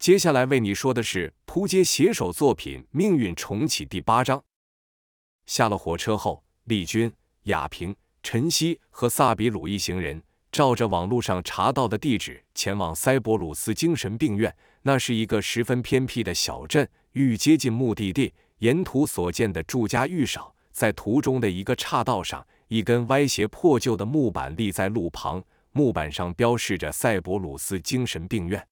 接下来为你说的是扑街写手作品《命运重启》第八章。下了火车后，丽君、亚平、陈曦和萨比鲁一行人照着网络上查到的地址前往塞伯鲁斯精神病院。那是一个十分偏僻的小镇。欲接近目的地，沿途所见的住家愈少。在途中的一个岔道上，一根歪斜破旧的木板立在路旁，木板上标示着塞伯鲁斯精神病院。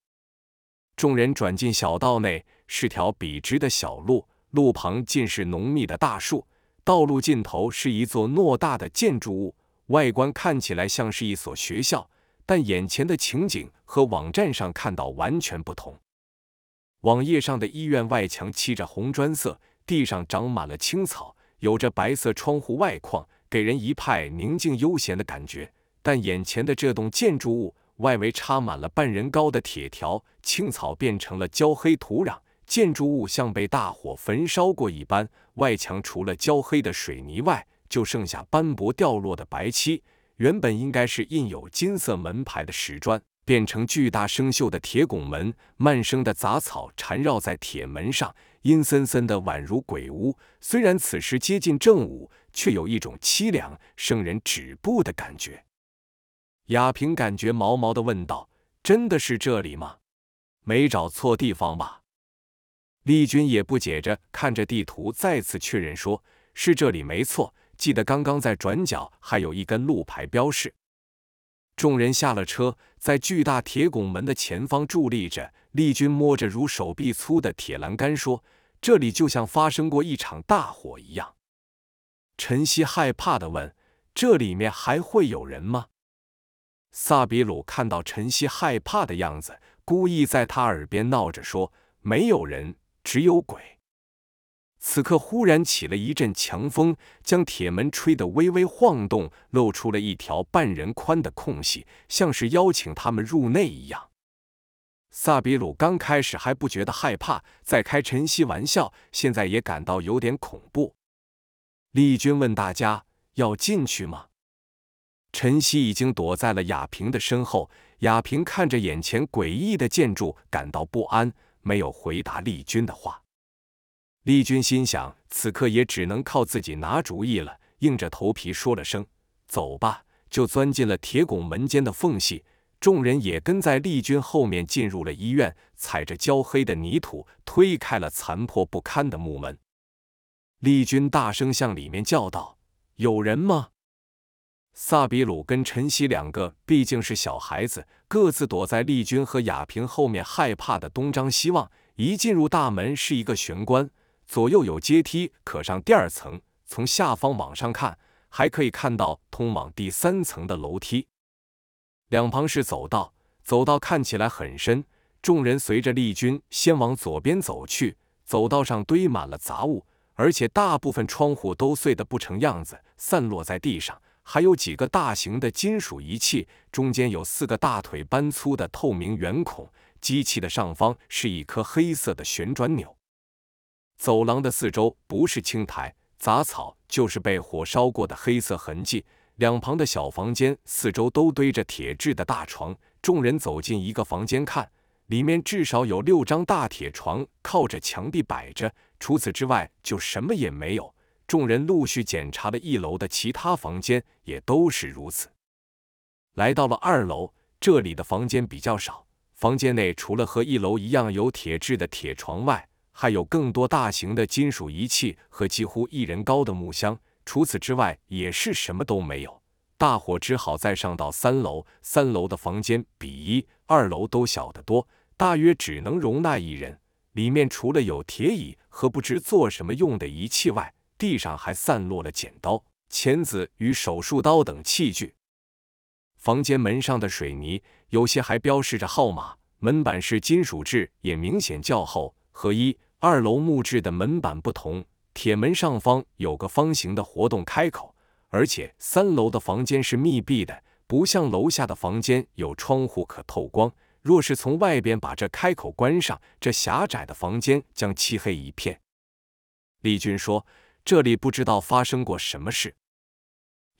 众人转进小道内，是条笔直的小路，路旁尽是浓密的大树。道路尽头是一座偌大的建筑物，外观看起来像是一所学校，但眼前的情景和网站上看到完全不同。网页上的医院外墙漆着红砖色，地上长满了青草，有着白色窗户外框，给人一派宁静悠闲的感觉。但眼前的这栋建筑物。外围插满了半人高的铁条，青草变成了焦黑土壤，建筑物像被大火焚烧过一般。外墙除了焦黑的水泥外，就剩下斑驳掉落的白漆。原本应该是印有金色门牌的石砖，变成巨大生锈的铁拱门。漫生的杂草缠绕在铁门上，阴森森的，宛如鬼屋。虽然此时接近正午，却有一种凄凉、生人止步的感觉。亚平感觉毛毛的问道：“真的是这里吗？没找错地方吧？”丽君也不解着看着地图，再次确认说：“是这里没错。记得刚刚在转角还有一根路牌标示。”众人下了车，在巨大铁拱门的前方伫立着。丽君摸着如手臂粗的铁栏杆说：“这里就像发生过一场大火一样。”陈曦害怕的问：“这里面还会有人吗？”萨比鲁看到陈曦害怕的样子，故意在他耳边闹着说：“没有人，只有鬼。”此刻忽然起了一阵强风，将铁门吹得微微晃动，露出了一条半人宽的空隙，像是邀请他们入内一样。萨比鲁刚开始还不觉得害怕，在开陈曦玩笑，现在也感到有点恐怖。丽君问大家：“要进去吗？”陈曦已经躲在了亚平的身后。亚平看着眼前诡异的建筑，感到不安，没有回答丽君的话。丽君心想，此刻也只能靠自己拿主意了，硬着头皮说了声“走吧”，就钻进了铁拱门间的缝隙。众人也跟在丽君后面进入了医院，踩着焦黑的泥土，推开了残破不堪的木门。丽君大声向里面叫道：“有人吗？”萨比鲁跟陈曦两个毕竟是小孩子，各自躲在丽君和亚平后面，害怕的东张西望。一进入大门是一个玄关，左右有阶梯可上第二层。从下方往上看，还可以看到通往第三层的楼梯。两旁是走道，走道看起来很深。众人随着丽君先往左边走去，走道上堆满了杂物，而且大部分窗户都碎得不成样子，散落在地上。还有几个大型的金属仪器，中间有四个大腿般粗的透明圆孔。机器的上方是一颗黑色的旋转钮。走廊的四周不是青苔杂草，就是被火烧过的黑色痕迹。两旁的小房间四周都堆着铁制的大床。众人走进一个房间看，里面至少有六张大铁床靠着墙壁摆着，除此之外就什么也没有。众人陆续检查了一楼的其他房间，也都是如此。来到了二楼，这里的房间比较少。房间内除了和一楼一样有铁制的铁床外，还有更多大型的金属仪器和几乎一人高的木箱。除此之外，也是什么都没有。大伙只好再上到三楼。三楼的房间比一、二楼都小得多，大约只能容纳一人。里面除了有铁椅和不知做什么用的仪器外，地上还散落了剪刀、钳子与手术刀等器具。房间门上的水泥有些还标示着号码，门板是金属制，也明显较厚。和一、二楼木质的门板不同，铁门上方有个方形的活动开口，而且三楼的房间是密闭的，不像楼下的房间有窗户可透光。若是从外边把这开口关上，这狭窄的房间将漆黑一片。丽君说。这里不知道发生过什么事，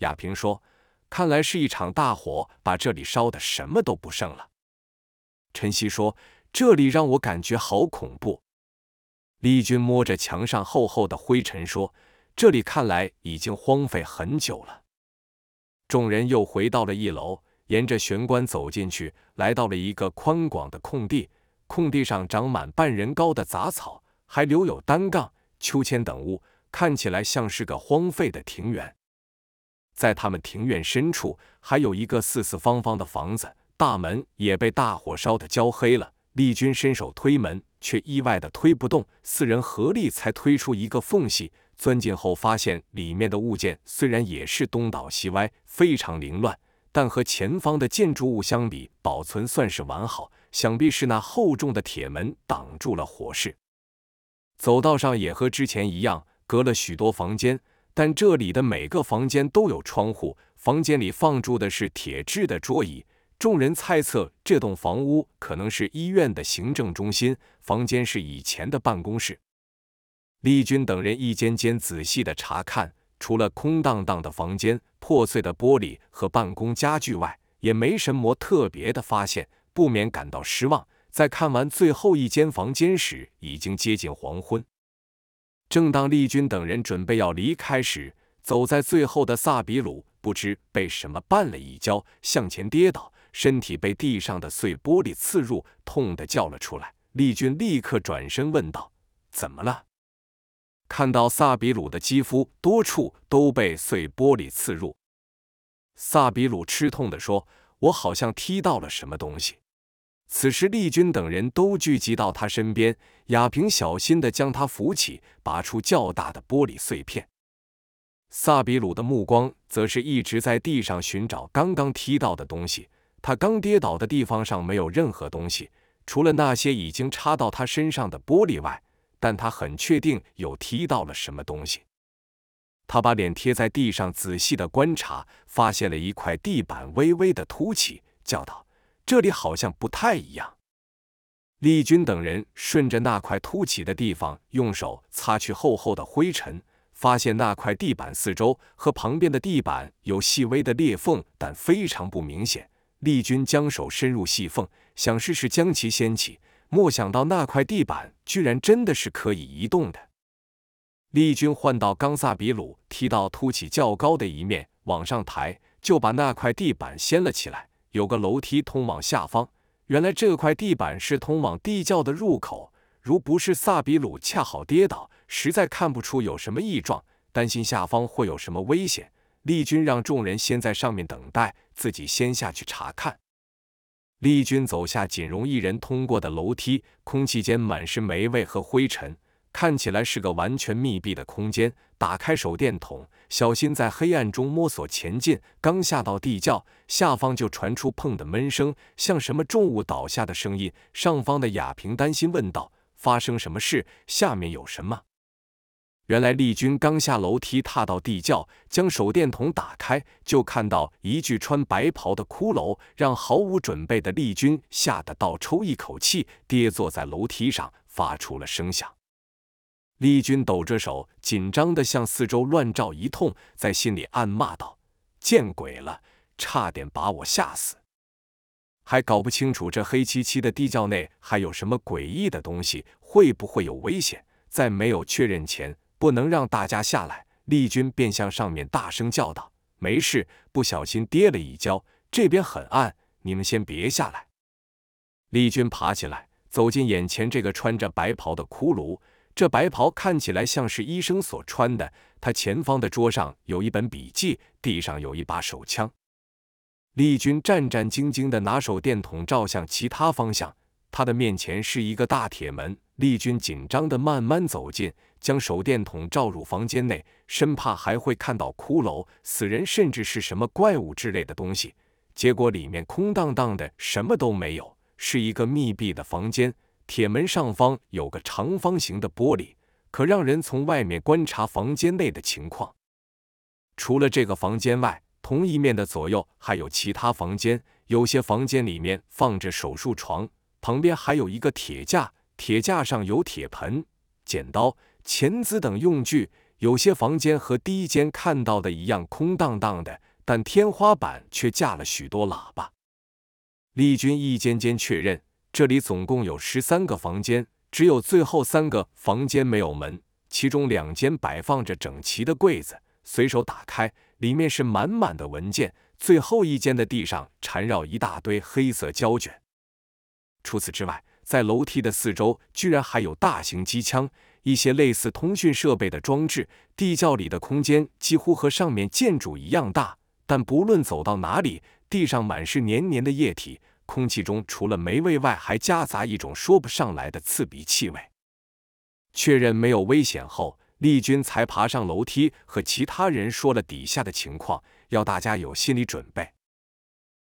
亚平说：“看来是一场大火，把这里烧的什么都不剩了。”陈曦说：“这里让我感觉好恐怖。丽君摸着墙上厚厚的灰尘说：“这里看来已经荒废很久了。”众人又回到了一楼，沿着玄关走进去，来到了一个宽广的空地。空地上长满半人高的杂草，还留有单杠、秋千等物，看起来像是个荒废的庭园。在他们庭院深处，还有一个四四方方的房子，大门也被大火烧得焦黑了。丽君伸手推门，却意外的推不动。四人合力才推出一个缝隙，钻进后发现里面的物件虽然也是东倒西歪，非常凌乱，但和前方的建筑物相比，保存算是完好。想必是那厚重的铁门挡住了火势。走道上也和之前一样，隔了许多房间，但这里的每个房间都有窗户。房间里放住的是铁质的桌椅。众人猜测，这栋房屋可能是医院的行政中心，房间是以前的办公室。丽君等人一间间仔细的查看，除了空荡荡的房间、破碎的玻璃和办公家具外，也没什么特别的发现，不免感到失望。在看完最后一间房间时，已经接近黄昏。正当丽君等人准备要离开时，走在最后的萨比鲁不知被什么绊了一跤，向前跌倒。身体被地上的碎玻璃刺入，痛得叫了出来。丽君立刻转身问道：“怎么了？”看到萨比鲁的肌肤多处都被碎玻璃刺入，萨比鲁吃痛地说：“我好像踢到了什么东西。”此时，丽君等人都聚集到他身边，亚平小心地将他扶起，拔出较大的玻璃碎片。萨比鲁的目光则是一直在地上寻找刚刚踢到的东西。他刚跌倒的地方上没有任何东西，除了那些已经插到他身上的玻璃外，但他很确定有踢到了什么东西。他把脸贴在地上，仔细的观察，发现了一块地板微微的凸起，叫道：“这里好像不太一样。”丽君等人顺着那块凸起的地方，用手擦去厚厚的灰尘，发现那块地板四周和旁边的地板有细微的裂缝，但非常不明显。丽君将手伸入细缝，想试试将其掀起，莫想到那块地板居然真的是可以移动的。丽君换到冈萨比鲁，踢到凸起较高的一面，往上抬，就把那块地板掀了起来。有个楼梯通往下方，原来这块地板是通往地窖的入口。如不是萨比鲁恰好跌倒，实在看不出有什么异状，担心下方会有什么危险。丽君让众人先在上面等待，自己先下去查看。丽君走下仅容一人通过的楼梯，空气间满是霉味和灰尘，看起来是个完全密闭的空间。打开手电筒，小心在黑暗中摸索前进。刚下到地窖，下方就传出砰的闷声，像什么重物倒下的声音。上方的雅萍担心问道：“发生什么事？下面有什么？”原来丽君刚下楼梯，踏到地窖，将手电筒打开，就看到一具穿白袍的骷髅，让毫无准备的丽君吓得倒抽一口气，跌坐在楼梯上，发出了声响。丽君抖着手，紧张的向四周乱照一通，在心里暗骂道：“见鬼了，差点把我吓死！还搞不清楚这黑漆漆的地窖内还有什么诡异的东西，会不会有危险？在没有确认前。”不能让大家下来，丽君便向上面大声叫道：“没事，不小心跌了一跤，这边很暗，你们先别下来。”丽君爬起来，走进眼前这个穿着白袍的骷髅。这白袍看起来像是医生所穿的。他前方的桌上有一本笔记，地上有一把手枪。丽君战战兢兢地拿手电筒照向其他方向，他的面前是一个大铁门。丽君紧张地慢慢走近。将手电筒照入房间内，生怕还会看到骷髅、死人，甚至是什么怪物之类的东西。结果里面空荡荡的，什么都没有，是一个密闭的房间。铁门上方有个长方形的玻璃，可让人从外面观察房间内的情况。除了这个房间外，同一面的左右还有其他房间。有些房间里面放着手术床，旁边还有一个铁架，铁架上有铁盆、剪刀。钳子等用具，有些房间和第一间看到的一样空荡荡的，但天花板却架了许多喇叭。丽君一间间确认，这里总共有十三个房间，只有最后三个房间没有门，其中两间摆放着整齐的柜子，随手打开，里面是满满的文件。最后一间的地上缠绕一大堆黑色胶卷。除此之外，在楼梯的四周居然还有大型机枪，一些类似通讯设备的装置。地窖里的空间几乎和上面建筑一样大，但不论走到哪里，地上满是黏黏的液体，空气中除了霉味外，还夹杂一种说不上来的刺鼻气味。确认没有危险后，丽君才爬上楼梯，和其他人说了底下的情况，要大家有心理准备。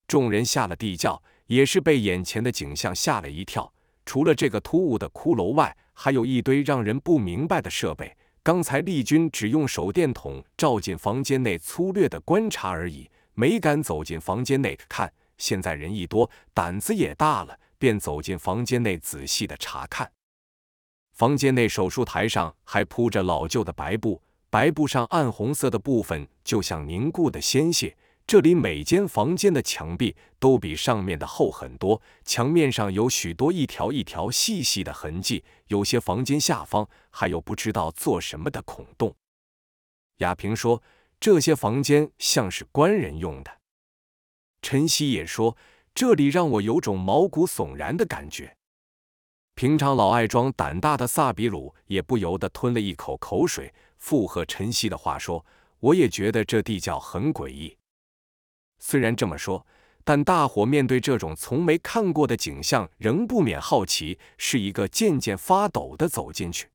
众人下了地窖，也是被眼前的景象吓了一跳。除了这个突兀的骷髅外，还有一堆让人不明白的设备。刚才丽君只用手电筒照进房间内，粗略的观察而已，没敢走进房间内看。现在人一多，胆子也大了，便走进房间内仔细的查看。房间内手术台上还铺着老旧的白布，白布上暗红色的部分就像凝固的鲜血。这里每间房间的墙壁都比上面的厚很多，墙面上有许多一条一条细细的痕迹，有些房间下方还有不知道做什么的孔洞。亚平说：“这些房间像是官人用的。”陈曦也说：“这里让我有种毛骨悚然的感觉。”平常老爱装胆大的萨比鲁也不由得吞了一口口水，附和陈曦的话说：“我也觉得这地窖很诡异。”虽然这么说，但大伙面对这种从没看过的景象，仍不免好奇，是一个渐渐发抖的走进去。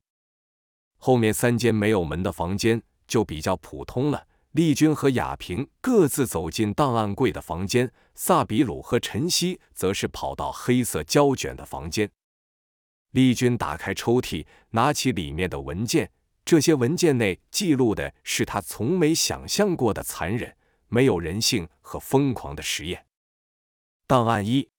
后面三间没有门的房间就比较普通了。丽君和雅萍各自走进档案柜的房间，萨比鲁和陈曦则是跑到黑色胶卷的房间。丽君打开抽屉，拿起里面的文件，这些文件内记录的是他从没想象过的残忍。没有人性和疯狂的实验。档案一：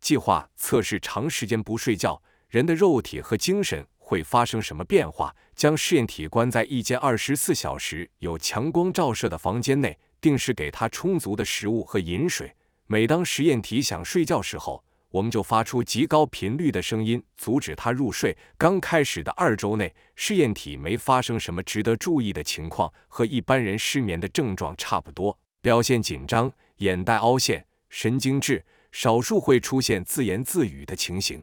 计划测试长时间不睡觉，人的肉体和精神会发生什么变化？将试验体关在一间二十四小时有强光照射的房间内，定时给它充足的食物和饮水。每当实验体想睡觉时候，我们就发出极高频率的声音，阻止它入睡。刚开始的二周内，试验体没发生什么值得注意的情况，和一般人失眠的症状差不多。表现紧张，眼袋凹陷，神经质，少数会出现自言自语的情形。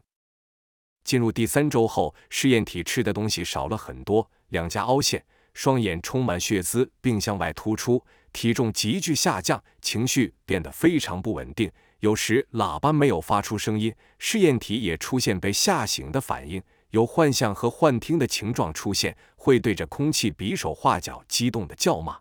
进入第三周后，试验体吃的东西少了很多，两颊凹陷，双眼充满血丝并向外突出，体重急剧下降，情绪变得非常不稳定。有时喇叭没有发出声音，试验体也出现被吓醒的反应，有幻象和幻听的情状出现，会对着空气比手画脚，激动的叫骂。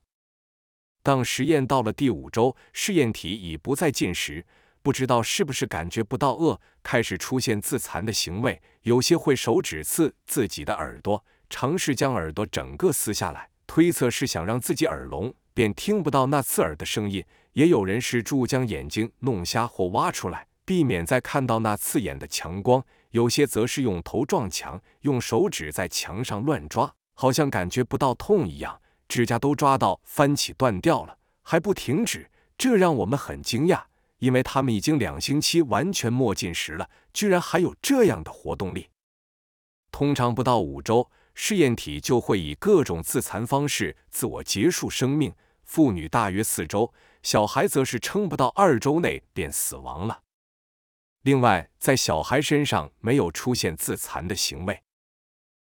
当实验到了第五周，试验体已不再进食，不知道是不是感觉不到饿，开始出现自残的行为，有些会手指刺自己的耳朵，尝试将耳朵整个撕下来，推测是想让自己耳聋，便听不到那刺耳的声音。也有人试助将眼睛弄瞎或挖出来，避免再看到那刺眼的强光；有些则是用头撞墙，用手指在墙上乱抓，好像感觉不到痛一样，指甲都抓到翻起断掉了，还不停止。这让我们很惊讶，因为他们已经两星期完全没进食了，居然还有这样的活动力。通常不到五周，试验体就会以各种自残方式自我结束生命。妇女大约四周。小孩则是撑不到二周内便死亡了。另外，在小孩身上没有出现自残的行为。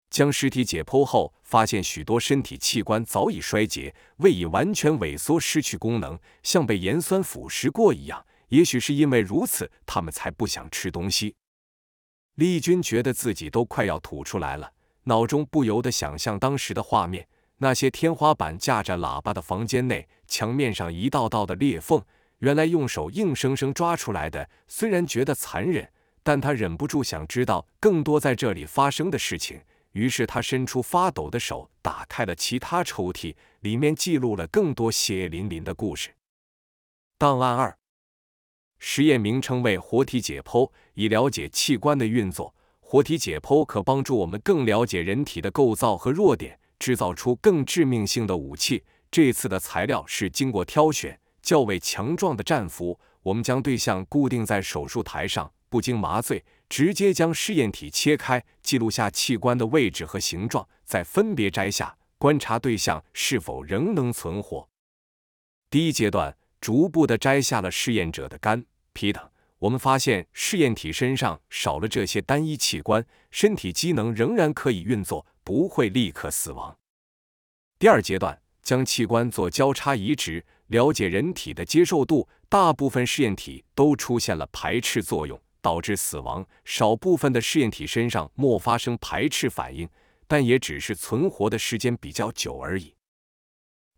将尸体解剖后，发现许多身体器官早已衰竭，胃已完全萎缩，失去功能，像被盐酸腐蚀过一样。也许是因为如此，他们才不想吃东西。丽君觉得自己都快要吐出来了，脑中不由得想象当时的画面。那些天花板架着喇叭的房间内，墙面上一道道的裂缝，原来用手硬生生抓出来的。虽然觉得残忍，但他忍不住想知道更多在这里发生的事情。于是他伸出发抖的手，打开了其他抽屉，里面记录了更多血淋淋的故事。档案二，实验名称为活体解剖，以了解器官的运作。活体解剖可帮助我们更了解人体的构造和弱点。制造出更致命性的武器。这次的材料是经过挑选、较为强壮的战俘。我们将对象固定在手术台上，不经麻醉，直接将试验体切开，记录下器官的位置和形状，再分别摘下，观察对象是否仍能存活。第一阶段，逐步的摘下了试验者的肝、皮等。我们发现试验体身上少了这些单一器官，身体机能仍然可以运作，不会立刻死亡。第二阶段，将器官做交叉移植，了解人体的接受度。大部分试验体都出现了排斥作用，导致死亡；少部分的试验体身上莫发生排斥反应，但也只是存活的时间比较久而已。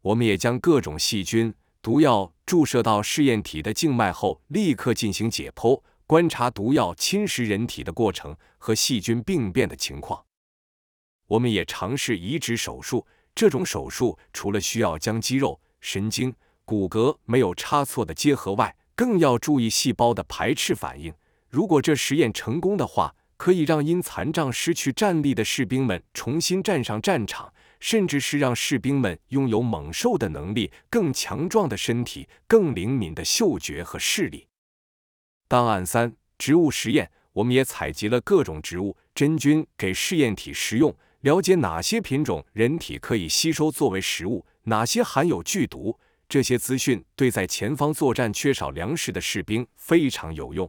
我们也将各种细菌。毒药注射到试验体的静脉后，立刻进行解剖，观察毒药侵蚀人体的过程和细菌病变的情况。我们也尝试移植手术，这种手术除了需要将肌肉、神经、骨骼没有差错的结合外，更要注意细胞的排斥反应。如果这实验成功的话，可以让因残障失去站立的士兵们重新站上战场。甚至是让士兵们拥有猛兽的能力、更强壮的身体、更灵敏的嗅觉和视力。档案三：植物实验。我们也采集了各种植物真菌给试验体食用，了解哪些品种人体可以吸收作为食物，哪些含有剧毒。这些资讯对在前方作战缺少粮食的士兵非常有用。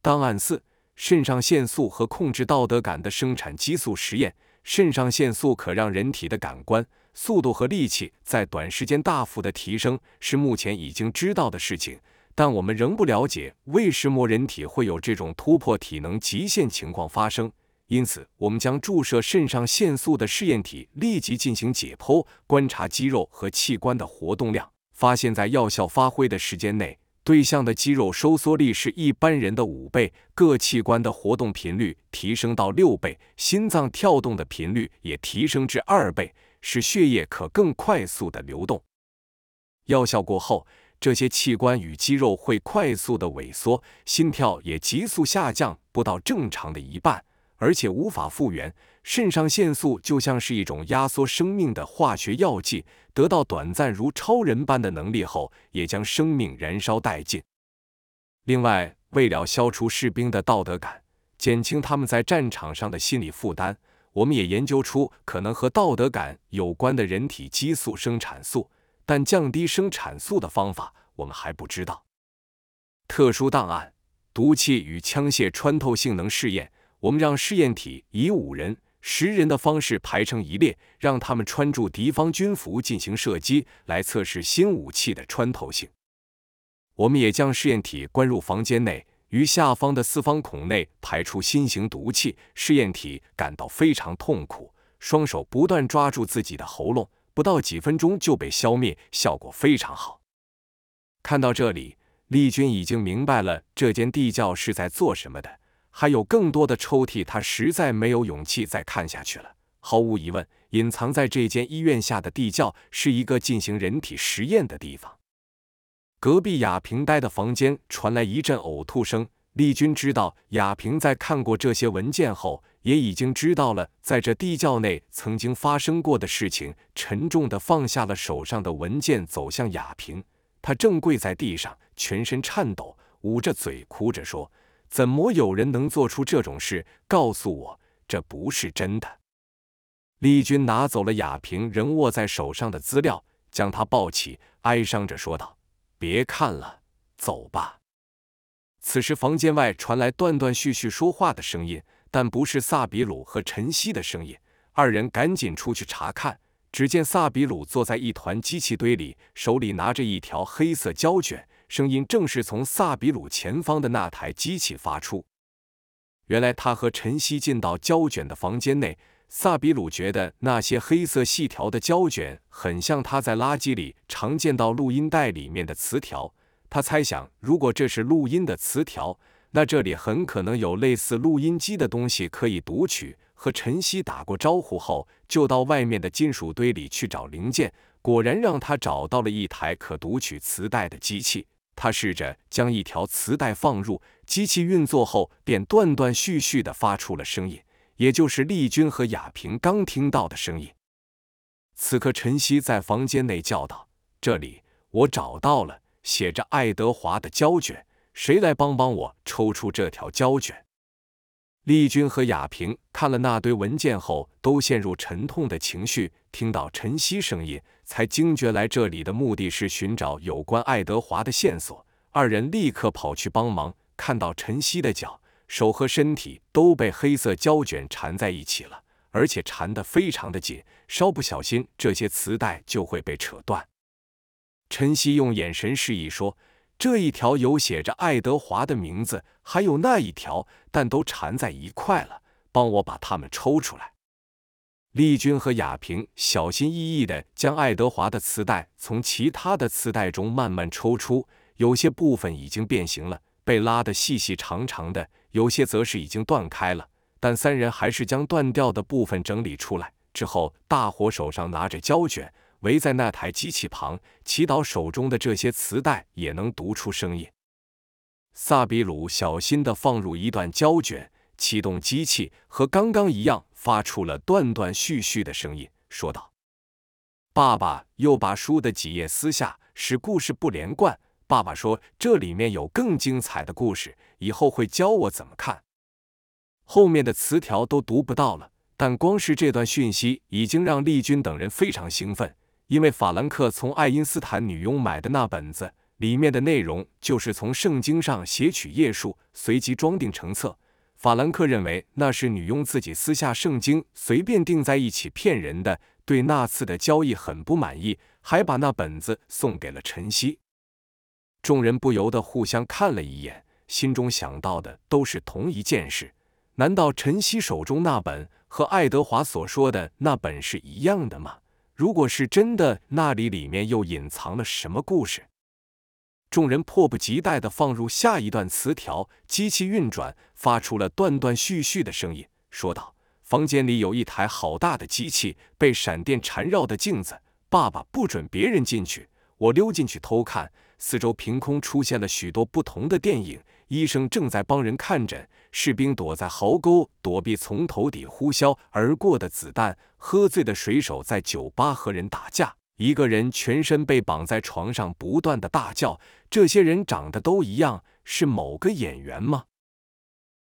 档案四：肾上腺素和控制道德感的生产激素实验。肾上腺素可让人体的感官、速度和力气在短时间大幅的提升，是目前已经知道的事情。但我们仍不了解为什么人体会有这种突破体能极限情况发生。因此，我们将注射肾上腺素的试验体立即进行解剖，观察肌肉和器官的活动量，发现，在药效发挥的时间内。对象的肌肉收缩力是一般人的五倍，各器官的活动频率提升到六倍，心脏跳动的频率也提升至二倍，使血液可更快速的流动。药效过后，这些器官与肌肉会快速的萎缩，心跳也急速下降，不到正常的一半，而且无法复原。肾上腺素就像是一种压缩生命的化学药剂，得到短暂如超人般的能力后，也将生命燃烧殆尽。另外，为了消除士兵的道德感，减轻他们在战场上的心理负担，我们也研究出可能和道德感有关的人体激素生产素，但降低生产素的方法我们还不知道。特殊档案：毒气与枪械穿透性能试验。我们让试验体以五人。十人的方式排成一列，让他们穿住敌方军服进行射击，来测试新武器的穿透性。我们也将试验体关入房间内，于下方的四方孔内排出新型毒气。试验体感到非常痛苦，双手不断抓住自己的喉咙，不到几分钟就被消灭，效果非常好。看到这里，丽君已经明白了这间地窖是在做什么的。还有更多的抽屉，他实在没有勇气再看下去了。毫无疑问，隐藏在这间医院下的地窖是一个进行人体实验的地方。隔壁亚平待的房间传来一阵呕吐声。丽君知道亚平在看过这些文件后，也已经知道了在这地窖内曾经发生过的事情。沉重的放下了手上的文件，走向亚平。他正跪在地上，全身颤抖，捂着嘴哭着说。怎么有人能做出这种事？告诉我，这不是真的。丽君拿走了亚平仍握在手上的资料，将他抱起，哀伤着说道：“别看了，走吧。”此时，房间外传来断断续续说话的声音，但不是萨比鲁和晨曦的声音。二人赶紧出去查看，只见萨比鲁坐在一团机器堆里，手里拿着一条黑色胶卷。声音正是从萨比鲁前方的那台机器发出。原来他和晨曦进到胶卷的房间内，萨比鲁觉得那些黑色细条的胶卷很像他在垃圾里常见到录音带里面的磁条。他猜想，如果这是录音的磁条，那这里很可能有类似录音机的东西可以读取。和晨曦打过招呼后，就到外面的金属堆里去找零件，果然让他找到了一台可读取磁带的机器。他试着将一条磁带放入机器，运作后便断断续续的发出了声音，也就是丽君和亚萍刚听到的声音。此刻，晨曦在房间内叫道：“这里，我找到了写着爱德华的胶卷，谁来帮帮我抽出这条胶卷？”丽君和雅萍看了那堆文件后，都陷入沉痛的情绪。听到晨曦声音，才惊觉来这里的目的是寻找有关爱德华的线索。二人立刻跑去帮忙，看到晨曦的脚、手和身体都被黑色胶卷缠在一起了，而且缠得非常的紧，稍不小心，这些磁带就会被扯断。晨曦用眼神示意说。这一条有写着爱德华的名字，还有那一条，但都缠在一块了。帮我把它们抽出来。丽君和雅萍小心翼翼地将爱德华的磁带从其他的磁带中慢慢抽出，有些部分已经变形了，被拉得细细长长的；有些则是已经断开了。但三人还是将断掉的部分整理出来之后，大伙手上拿着胶卷。围在那台机器旁，祈祷手中的这些磁带也能读出声音。萨比鲁小心地放入一段胶卷，启动机器，和刚刚一样，发出了断断续续的声音，说道：“爸爸又把书的几页撕下，使故事不连贯。爸爸说这里面有更精彩的故事，以后会教我怎么看。后面的词条都读不到了，但光是这段讯息已经让丽君等人非常兴奋。”因为法兰克从爱因斯坦女佣买的那本子里面的内容，就是从圣经上写取页数，随即装订成册。法兰克认为那是女佣自己撕下圣经，随便订在一起骗人的，对那次的交易很不满意，还把那本子送给了晨曦。众人不由得互相看了一眼，心中想到的都是同一件事：难道晨曦手中那本和爱德华所说的那本是一样的吗？如果是真的，那里里面又隐藏了什么故事？众人迫不及待地放入下一段词条，机器运转，发出了断断续续的声音，说道：“房间里有一台好大的机器，被闪电缠绕的镜子。爸爸不准别人进去，我溜进去偷看。四周凭空出现了许多不同的电影。医生正在帮人看诊。”士兵躲在壕沟躲避从头顶呼啸而过的子弹，喝醉的水手在酒吧和人打架，一个人全身被绑在床上不断的大叫。这些人长得都一样，是某个演员吗？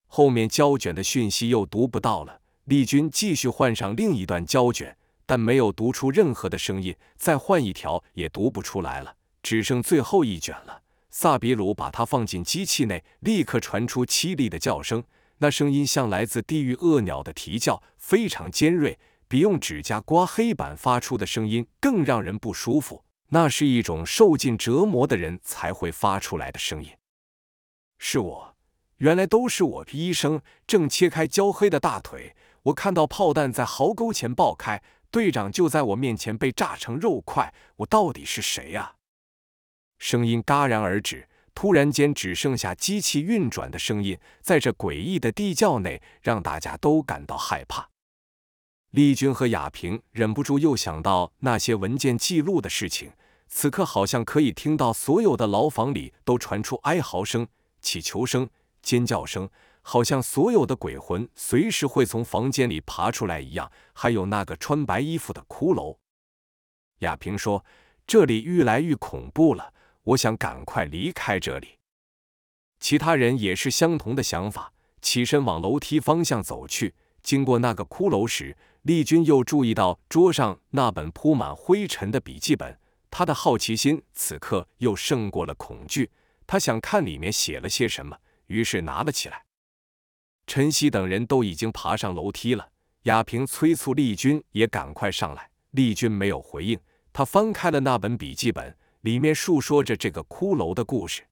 后面胶卷的讯息又读不到了。丽君继续换上另一段胶卷，但没有读出任何的声音，再换一条也读不出来了，只剩最后一卷了。萨比鲁把它放进机器内，立刻传出凄厉的叫声。那声音像来自地狱恶鸟的啼叫，非常尖锐，比用指甲刮黑板发出的声音更让人不舒服。那是一种受尽折磨的人才会发出来的声音。是我，原来都是我。医生正切开焦黑的大腿，我看到炮弹在壕沟前爆开，队长就在我面前被炸成肉块。我到底是谁呀？声音戛然而止，突然间只剩下机器运转的声音，在这诡异的地窖内，让大家都感到害怕。丽君和雅萍忍不住又想到那些文件记录的事情，此刻好像可以听到所有的牢房里都传出哀嚎声、乞求声、尖叫声，好像所有的鬼魂随时会从房间里爬出来一样。还有那个穿白衣服的骷髅。雅萍说：“这里愈来愈恐怖了。”我想赶快离开这里。其他人也是相同的想法，起身往楼梯方向走去。经过那个骷髅时，丽君又注意到桌上那本铺满灰尘的笔记本。他的好奇心此刻又胜过了恐惧，他想看里面写了些什么，于是拿了起来。晨曦等人都已经爬上楼梯了，雅萍催促丽君也赶快上来。丽君没有回应，他翻开了那本笔记本。里面述说着这个骷髅的故事。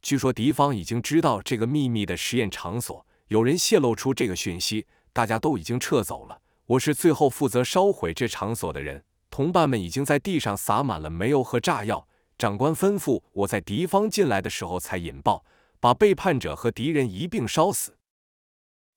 据说敌方已经知道这个秘密的实验场所，有人泄露出这个讯息，大家都已经撤走了。我是最后负责烧毁这场所的人，同伴们已经在地上撒满了煤油和炸药。长官吩咐我在敌方进来的时候才引爆，把背叛者和敌人一并烧死。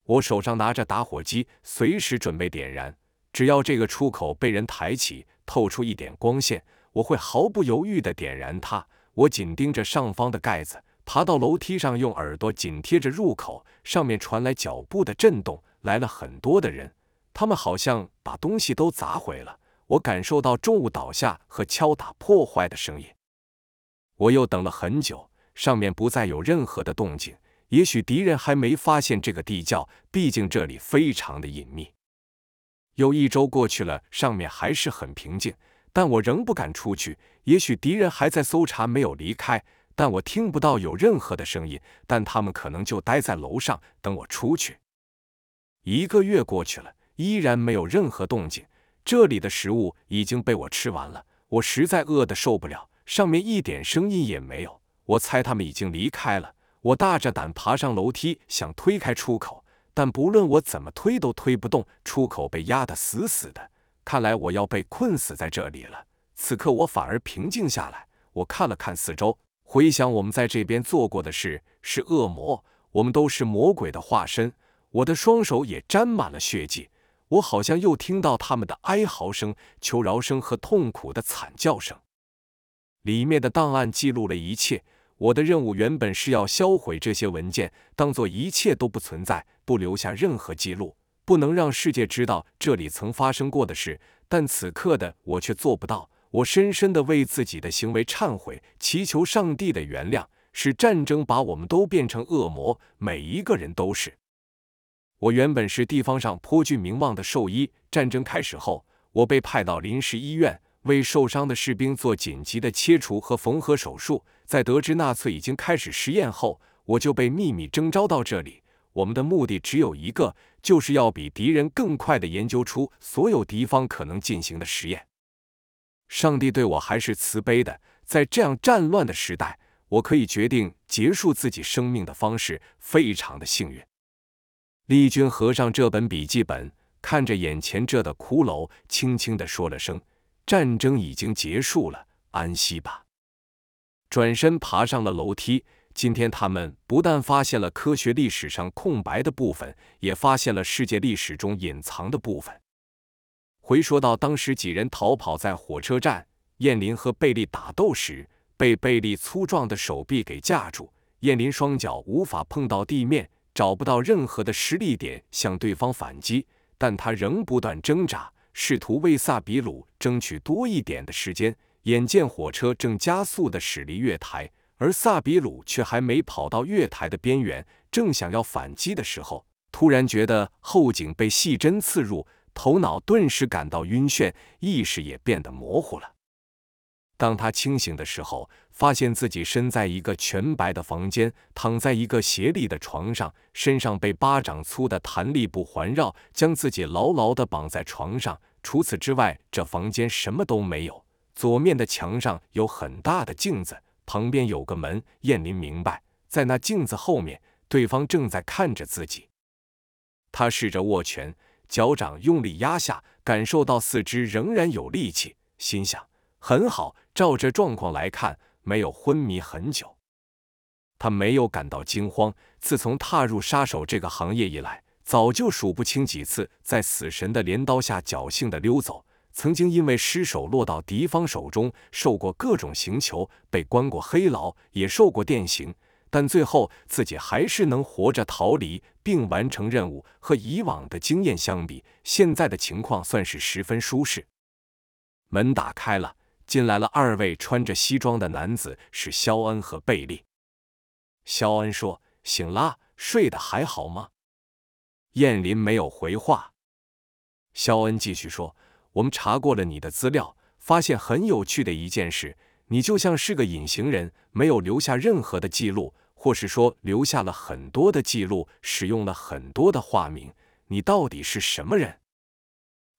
我手上拿着打火机，随时准备点燃。只要这个出口被人抬起，透出一点光线。我会毫不犹豫地点燃它。我紧盯着上方的盖子，爬到楼梯上，用耳朵紧贴着入口。上面传来脚步的震动，来了很多的人，他们好像把东西都砸毁了。我感受到重物倒下和敲打破坏的声音。我又等了很久，上面不再有任何的动静。也许敌人还没发现这个地窖，毕竟这里非常的隐秘。又一周过去了，上面还是很平静，但我仍不敢出去。也许敌人还在搜查，没有离开，但我听不到有任何的声音。但他们可能就待在楼上等我出去。一个月过去了，依然没有任何动静。这里的食物已经被我吃完了，我实在饿得受不了。上面一点声音也没有，我猜他们已经离开了。我大着胆爬上楼梯，想推开出口，但不论我怎么推都推不动，出口被压得死死的。看来我要被困死在这里了。此刻我反而平静下来，我看了看四周，回想我们在这边做过的事，是恶魔，我们都是魔鬼的化身。我的双手也沾满了血迹，我好像又听到他们的哀嚎声、求饶声和痛苦的惨叫声。里面的档案记录了一切。我的任务原本是要销毁这些文件，当做一切都不存在，不留下任何记录，不能让世界知道这里曾发生过的事。但此刻的我却做不到。我深深的为自己的行为忏悔，祈求上帝的原谅。是战争把我们都变成恶魔，每一个人都是。我原本是地方上颇具名望的兽医。战争开始后，我被派到临时医院。为受伤的士兵做紧急的切除和缝合手术。在得知纳粹已经开始实验后，我就被秘密征召到这里。我们的目的只有一个，就是要比敌人更快地研究出所有敌方可能进行的实验。上帝对我还是慈悲的，在这样战乱的时代，我可以决定结束自己生命的方式，非常的幸运。丽君合上这本笔记本，看着眼前这的骷髅，轻轻地说了声。战争已经结束了，安息吧。转身爬上了楼梯。今天他们不但发现了科学历史上空白的部分，也发现了世界历史中隐藏的部分。回说到当时几人逃跑在火车站，燕林和贝利打斗时，被贝利粗壮的手臂给架住，燕林双脚无法碰到地面，找不到任何的实力点向对方反击，但他仍不断挣扎。试图为萨比鲁争取多一点的时间。眼见火车正加速地驶离月台，而萨比鲁却还没跑到月台的边缘，正想要反击的时候，突然觉得后颈被细针刺入，头脑顿时感到晕眩，意识也变得模糊了。当他清醒的时候，发现自己身在一个全白的房间，躺在一个斜立的床上，身上被巴掌粗的弹力布环绕，将自己牢牢地绑在床上。除此之外，这房间什么都没有。左面的墙上有很大的镜子，旁边有个门。燕林明白，在那镜子后面，对方正在看着自己。他试着握拳，脚掌用力压下，感受到四肢仍然有力气，心想：很好。照这状况来看，没有昏迷很久。他没有感到惊慌。自从踏入杀手这个行业以来，早就数不清几次在死神的镰刀下侥幸的溜走。曾经因为失手落到敌方手中，受过各种刑求，被关过黑牢，也受过电刑，但最后自己还是能活着逃离并完成任务。和以往的经验相比，现在的情况算是十分舒适。门打开了。进来了二位穿着西装的男子，是肖恩和贝利。肖恩说：“醒啦，睡得还好吗？”燕林没有回话。肖恩继续说：“我们查过了你的资料，发现很有趣的一件事，你就像是个隐形人，没有留下任何的记录，或是说留下了很多的记录，使用了很多的化名。你到底是什么人？”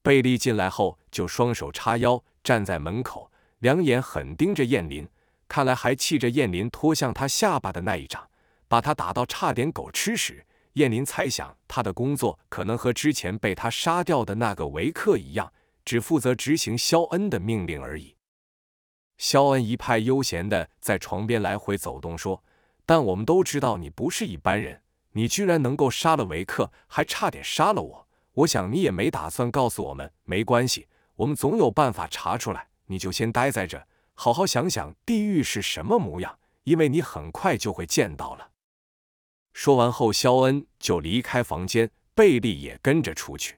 贝利进来后就双手叉腰，站在门口。两眼狠盯着燕林，看来还气着燕林拖向他下巴的那一掌，把他打到差点狗吃屎。燕林猜想他的工作可能和之前被他杀掉的那个维克一样，只负责执行肖恩的命令而已。肖恩一派悠闲的在床边来回走动，说：“但我们都知道你不是一般人，你居然能够杀了维克，还差点杀了我。我想你也没打算告诉我们，没关系，我们总有办法查出来。”你就先待在这，好好想想地狱是什么模样，因为你很快就会见到了。说完后，肖恩就离开房间，贝利也跟着出去。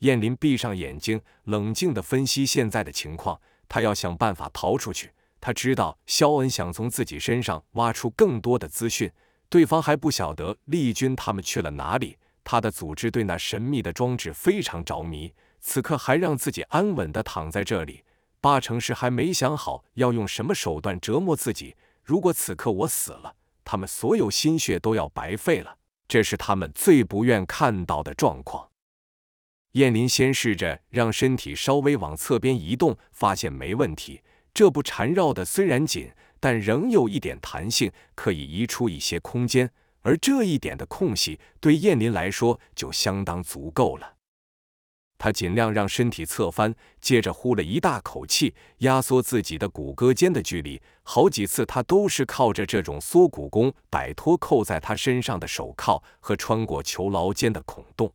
燕林闭上眼睛，冷静地分析现在的情况。他要想办法逃出去。他知道肖恩想从自己身上挖出更多的资讯，对方还不晓得丽君他们去了哪里。他的组织对那神秘的装置非常着迷，此刻还让自己安稳地躺在这里，八成是还没想好要用什么手段折磨自己。如果此刻我死了，他们所有心血都要白费了，这是他们最不愿看到的状况。燕林先试着让身体稍微往侧边移动，发现没问题。这不缠绕的虽然紧，但仍有一点弹性，可以移出一些空间。而这一点的空隙，对燕林来说就相当足够了。他尽量让身体侧翻，接着呼了一大口气，压缩自己的骨骼间的距离。好几次，他都是靠着这种缩骨功摆脱扣在他身上的手铐和穿过囚牢间的孔洞。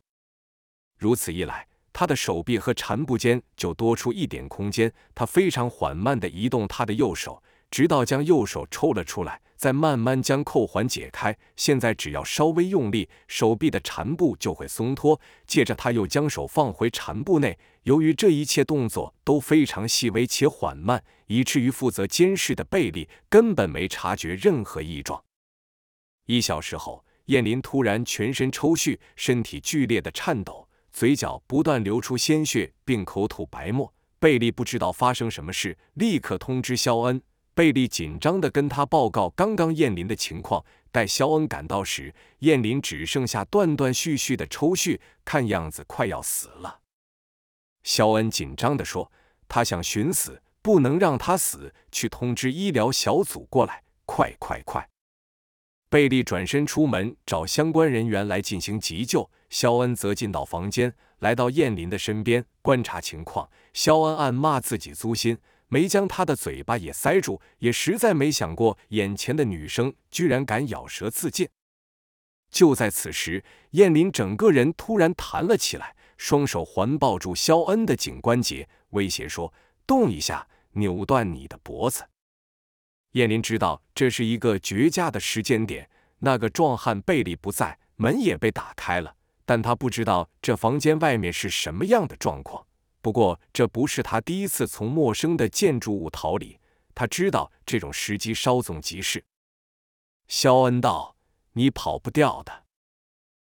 如此一来，他的手臂和缠布间就多出一点空间。他非常缓慢地移动他的右手，直到将右手抽了出来。再慢慢将扣环解开，现在只要稍微用力，手臂的缠布就会松脱。接着他又将手放回缠布内。由于这一切动作都非常细微且缓慢，以至于负责监视的贝利根本没察觉任何异状。一小时后，燕林突然全身抽搐，身体剧烈的颤抖，嘴角不断流出鲜血，并口吐白沫。贝利不知道发生什么事，立刻通知肖恩。贝利紧张地跟他报告刚刚燕林的情况。待肖恩赶到时，燕林只剩下断断续续的抽搐，看样子快要死了。肖恩紧张地说：“他想寻死，不能让他死，去通知医疗小组过来，快快快！”贝利转身出门找相关人员来进行急救。肖恩则进到房间，来到燕林的身边观察情况。肖恩暗骂自己粗心。没将他的嘴巴也塞住，也实在没想过眼前的女生居然敢咬舌自尽。就在此时，燕林整个人突然弹了起来，双手环抱住肖恩的颈关节，威胁说：“动一下，扭断你的脖子。”燕林知道这是一个绝佳的时间点。那个壮汉贝利不在，门也被打开了，但他不知道这房间外面是什么样的状况。不过，这不是他第一次从陌生的建筑物逃离。他知道这种时机稍纵即逝。肖恩道：“你跑不掉的。”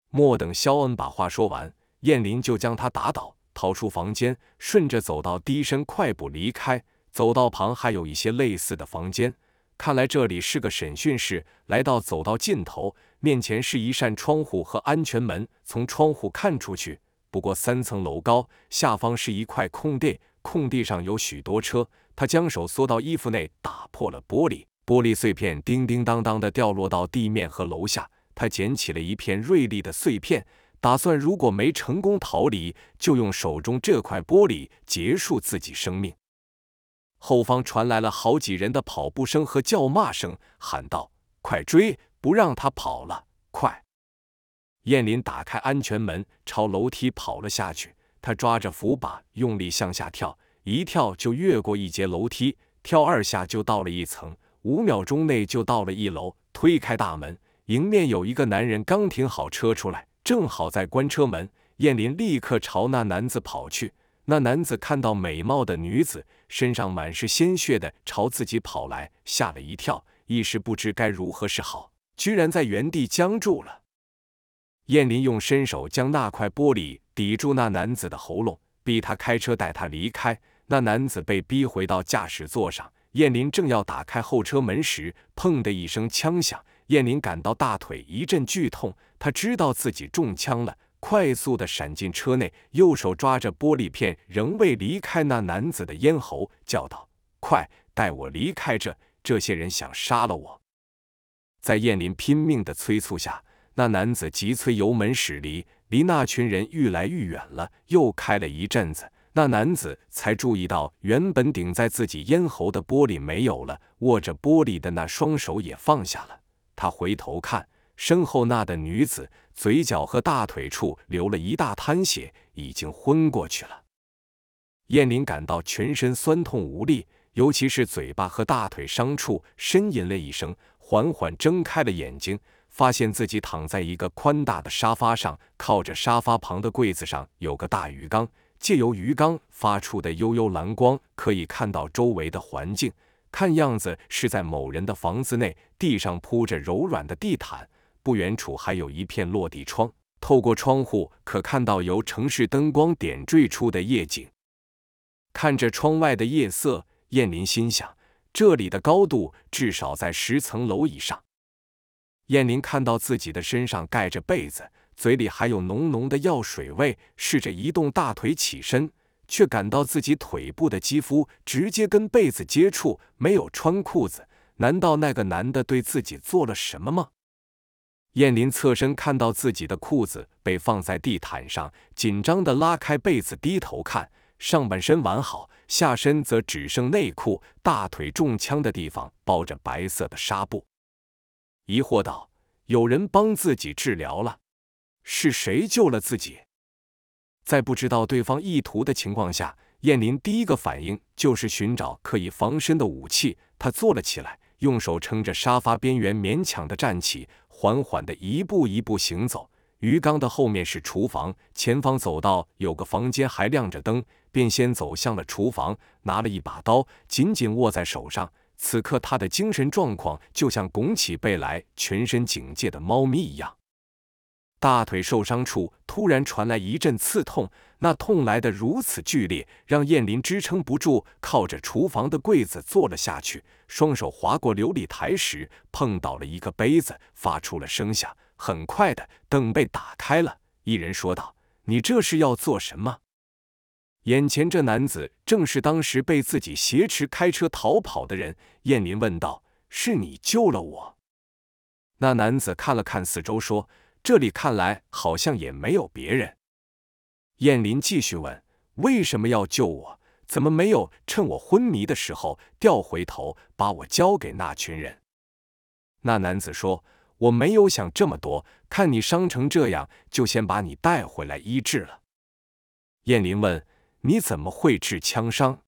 莫等肖恩把话说完，燕林就将他打倒，逃出房间，顺着走道低身快步离开。走道旁还有一些类似的房间，看来这里是个审讯室。来到走道尽头，面前是一扇窗户和安全门，从窗户看出去。不过三层楼高，下方是一块空地，空地上有许多车。他将手缩到衣服内，打破了玻璃，玻璃碎片叮叮当当的掉落到地面和楼下。他捡起了一片锐利的碎片，打算如果没成功逃离，就用手中这块玻璃结束自己生命。后方传来了好几人的跑步声和叫骂声，喊道：“快追，不让他跑了，快！”燕林打开安全门，朝楼梯跑了下去。他抓着扶把，用力向下跳，一跳就越过一节楼梯，跳二下就到了一层，五秒钟内就到了一楼。推开大门，迎面有一个男人刚停好车出来，正好在关车门。燕林立刻朝那男子跑去。那男子看到美貌的女子身上满是鲜血的朝自己跑来，吓了一跳，一时不知该如何是好，居然在原地僵住了。燕林用伸手将那块玻璃抵住那男子的喉咙，逼他开车带他离开。那男子被逼回到驾驶座上。燕林正要打开后车门时，砰的一声枪响，燕林感到大腿一阵剧痛。他知道自己中枪了，快速的闪进车内，右手抓着玻璃片，仍未离开那男子的咽喉，叫道：“快带我离开这！这些人想杀了我！”在燕林拼命的催促下。那男子急催油门驶离，离那群人愈来愈远了。又开了一阵子，那男子才注意到原本顶在自己咽喉的玻璃没有了，握着玻璃的那双手也放下了。他回头看，身后那的女子嘴角和大腿处流了一大滩血，已经昏过去了。燕林感到全身酸痛无力，尤其是嘴巴和大腿伤处，呻吟了一声，缓缓睁开了眼睛。发现自己躺在一个宽大的沙发上，靠着沙发旁的柜子上有个大鱼缸，借由鱼缸发出的幽幽蓝光，可以看到周围的环境。看样子是在某人的房子内，地上铺着柔软的地毯，不远处还有一片落地窗，透过窗户可看到由城市灯光点缀出的夜景。看着窗外的夜色，燕林心想：这里的高度至少在十层楼以上。燕林看到自己的身上盖着被子，嘴里还有浓浓的药水味，试着移动大腿起身。却感到自己腿部的肌肤直接跟被子接触，没有穿裤子。难道那个男的对自己做了什么吗？燕林侧身看到自己的裤子被放在地毯上，紧张的拉开被子，低头看，上半身完好，下身则只剩内裤，大腿中枪的地方包着白色的纱布。疑惑道：“有人帮自己治疗了？是谁救了自己？”在不知道对方意图的情况下，燕林第一个反应就是寻找可以防身的武器。他坐了起来，用手撑着沙发边缘，勉强的站起，缓缓的一步一步行走。鱼缸的后面是厨房，前方走道有个房间还亮着灯，便先走向了厨房，拿了一把刀，紧紧握在手上。此刻他的精神状况就像拱起背来、全身警戒的猫咪一样。大腿受伤处突然传来一阵刺痛，那痛来的如此剧烈，让燕林支撑不住，靠着厨房的柜子坐了下去。双手划过琉璃台时，碰倒了一个杯子，发出了声响。很快的，灯被打开了，一人说道：“你这是要做什么？”眼前这男子正是当时被自己挟持开车逃跑的人。燕林问道：“是你救了我？”那男子看了看四周，说。这里看来好像也没有别人。燕林继续问：“为什么要救我？怎么没有趁我昏迷的时候调回头把我交给那群人？”那男子说：“我没有想这么多，看你伤成这样，就先把你带回来医治了。”燕林问：“你怎么会治枪伤？”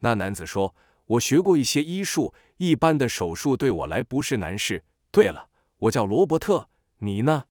那男子说：“我学过一些医术，一般的手术对我来不是难事。对了，我叫罗伯特，你呢？”